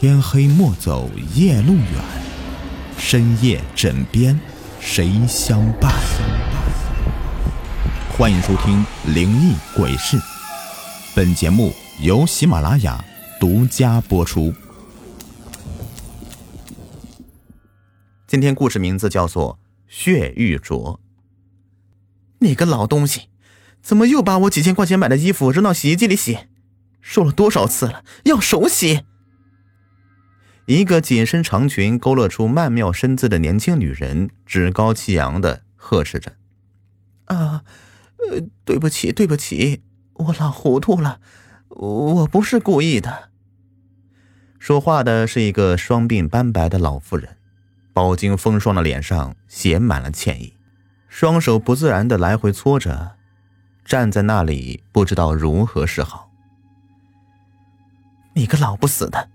天黑莫走夜路远，深夜枕边谁相伴？欢迎收听《灵异鬼事》，本节目由喜马拉雅独家播出。今天故事名字叫做《血玉镯》。你个老东西，怎么又把我几千块钱买的衣服扔到洗衣机里洗？说了多少次了，要手洗！一个紧身长裙勾勒出曼妙身姿的年轻女人，趾高气扬的呵斥着：“啊，呃，对不起，对不起，我老糊涂了，我不是故意的。”说话的是一个双鬓斑白的老妇人，饱经风霜的脸上写满了歉意，双手不自然的来回搓着，站在那里不知道如何是好。你个老不死的！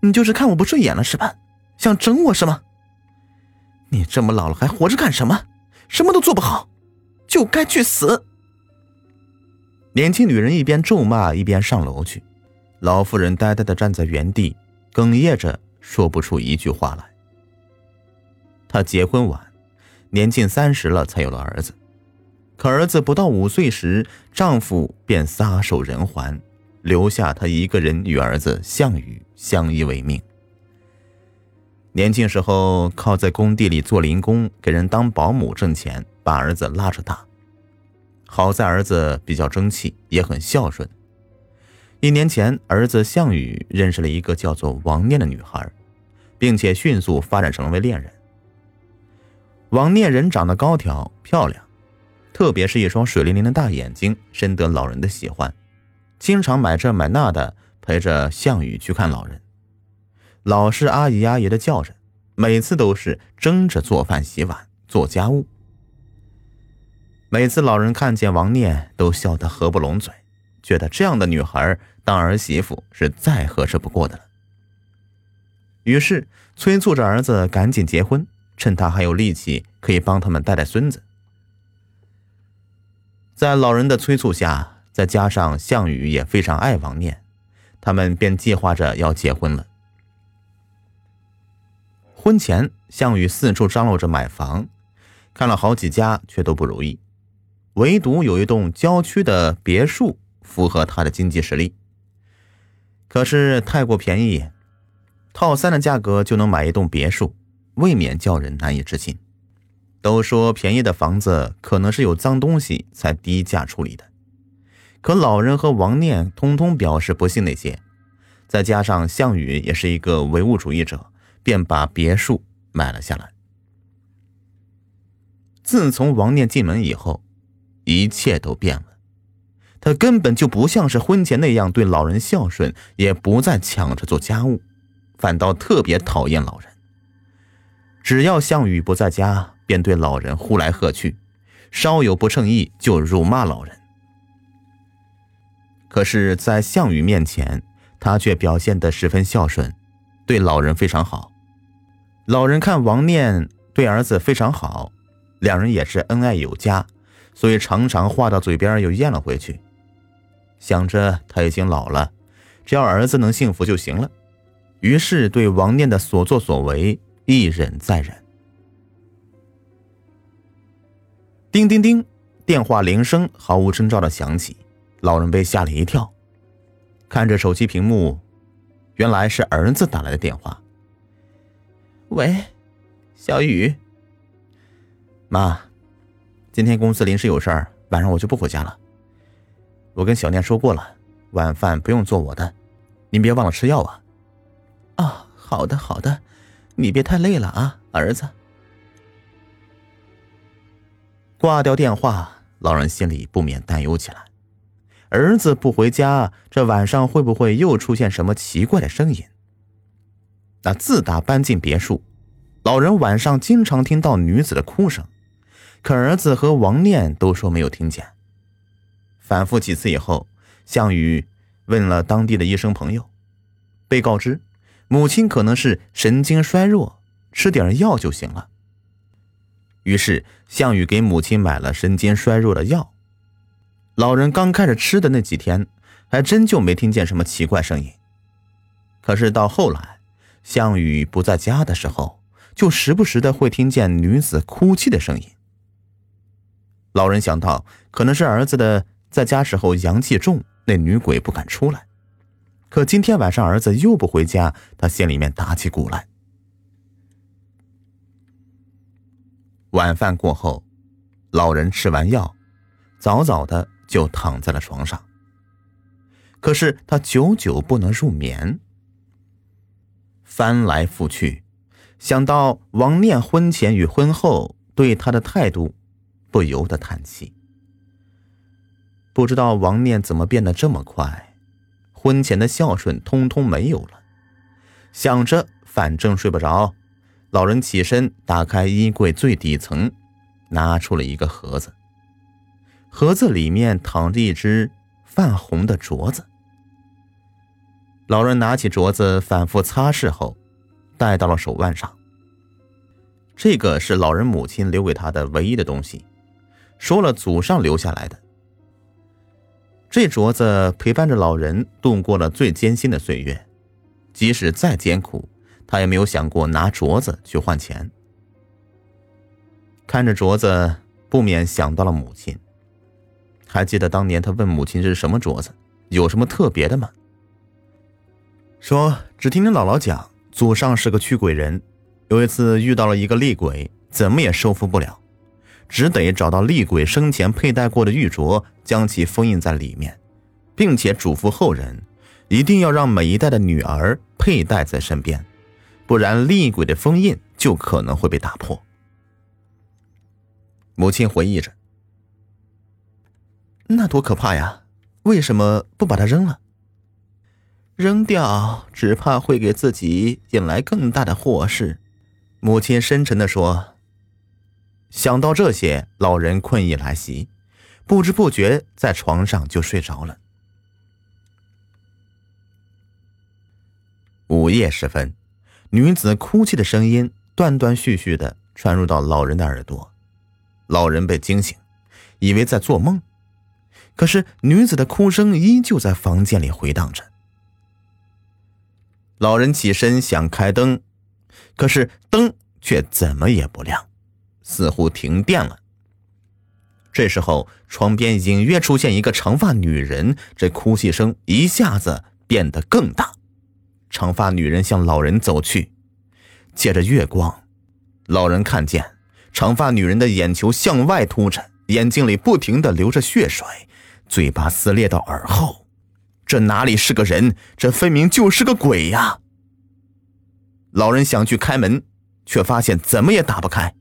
你就是看我不顺眼了是吧？想整我是吗？你这么老了还活着干什么？什么都做不好，就该去死！年轻女人一边咒骂一边上楼去，老妇人呆呆的站在原地，哽咽着说不出一句话来。她结婚晚，年近三十了才有了儿子，可儿子不到五岁时，丈夫便撒手人寰。留下他一个人与儿子项羽相依为命。年轻时候靠在工地里做零工，给人当保姆挣钱，把儿子拉扯大。好在儿子比较争气，也很孝顺。一年前，儿子项羽认识了一个叫做王念的女孩，并且迅速发展成为恋人。王念人长得高挑漂亮，特别是一双水灵灵的大眼睛，深得老人的喜欢。经常买这买那的陪着项羽去看老人，老是阿姨阿姨的叫着，每次都是争着做饭洗碗做家务。每次老人看见王念都笑得合不拢嘴，觉得这样的女孩当儿媳妇是再合适不过的了。于是催促着儿子赶紧结婚，趁他还有力气，可以帮他们带带孙子。在老人的催促下。再加上项羽也非常爱王念，他们便计划着要结婚了。婚前，项羽四处张罗着买房，看了好几家，却都不如意。唯独有一栋郊区的别墅符合他的经济实力，可是太过便宜，套三的价格就能买一栋别墅，未免叫人难以置信。都说便宜的房子可能是有脏东西才低价处理的。可老人和王念通通表示不信那些，再加上项羽也是一个唯物主义者，便把别墅买了下来。自从王念进门以后，一切都变了。他根本就不像是婚前那样对老人孝顺，也不再抢着做家务，反倒特别讨厌老人。只要项羽不在家，便对老人呼来喝去，稍有不称意就辱骂老人。可是，在项羽面前，他却表现得十分孝顺，对老人非常好。老人看王念对儿子非常好，两人也是恩爱有加，所以常常话到嘴边又咽了回去。想着他已经老了，只要儿子能幸福就行了，于是对王念的所作所为一忍再忍。叮叮叮，电话铃声毫无征兆的响起。老人被吓了一跳，看着手机屏幕，原来是儿子打来的电话。喂，小雨，妈，今天公司临时有事儿，晚上我就不回家了。我跟小念说过了，晚饭不用做我的，您别忘了吃药啊。啊，好的好的，你别太累了啊，儿子。挂掉电话，老人心里不免担忧起来。儿子不回家，这晚上会不会又出现什么奇怪的声音？那自打搬进别墅，老人晚上经常听到女子的哭声，可儿子和王念都说没有听见。反复几次以后，项羽问了当地的医生朋友，被告知母亲可能是神经衰弱，吃点药就行了。于是项羽给母亲买了神经衰弱的药。老人刚开始吃的那几天，还真就没听见什么奇怪声音。可是到后来，项羽不在家的时候，就时不时的会听见女子哭泣的声音。老人想到，可能是儿子的在家时候阳气重，那女鬼不敢出来。可今天晚上儿子又不回家，他心里面打起鼓来。晚饭过后，老人吃完药，早早的就躺在了床上。可是他久久不能入眠，翻来覆去，想到王念婚前与婚后对他的态度。不由得叹气，不知道王念怎么变得这么快，婚前的孝顺通通没有了。想着反正睡不着，老人起身打开衣柜最底层，拿出了一个盒子。盒子里面躺着一只泛红的镯子。老人拿起镯子，反复擦拭后，戴到了手腕上。这个是老人母亲留给他的唯一的东西。说了，祖上留下来的这镯子陪伴着老人度过了最艰辛的岁月，即使再艰苦，他也没有想过拿镯子去换钱。看着镯子，不免想到了母亲。还记得当年他问母亲这是什么镯子，有什么特别的吗？说只听你姥姥讲，祖上是个驱鬼人，有一次遇到了一个厉鬼，怎么也收服不了。只得找到厉鬼生前佩戴过的玉镯，将其封印在里面，并且嘱咐后人，一定要让每一代的女儿佩戴在身边，不然厉鬼的封印就可能会被打破。母亲回忆着：“那多可怕呀！为什么不把它扔了？扔掉只怕会给自己引来更大的祸事。”母亲深沉的说。想到这些，老人困意来袭，不知不觉在床上就睡着了。午夜时分，女子哭泣的声音断断续续的传入到老人的耳朵，老人被惊醒，以为在做梦，可是女子的哭声依旧在房间里回荡着。老人起身想开灯，可是灯却怎么也不亮。似乎停电了。这时候，床边隐约出现一个长发女人，这哭泣声一下子变得更大。长发女人向老人走去，借着月光，老人看见长发女人的眼球向外凸着，眼睛里不停的流着血水，嘴巴撕裂到耳后。这哪里是个人？这分明就是个鬼呀！老人想去开门，却发现怎么也打不开。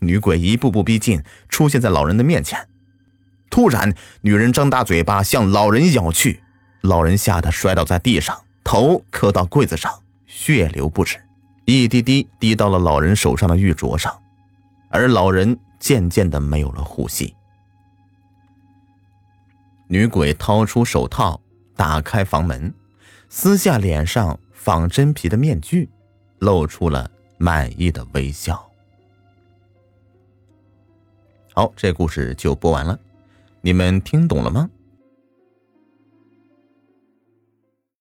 女鬼一步步逼近，出现在老人的面前。突然，女人张大嘴巴向老人咬去，老人吓得摔倒在地上，头磕到柜子上，血流不止，一滴滴滴到了老人手上的玉镯上，而老人渐渐的没有了呼吸。女鬼掏出手套，打开房门，撕下脸上仿真皮的面具，露出了满意的微笑。好，这故事就播完了，你们听懂了吗？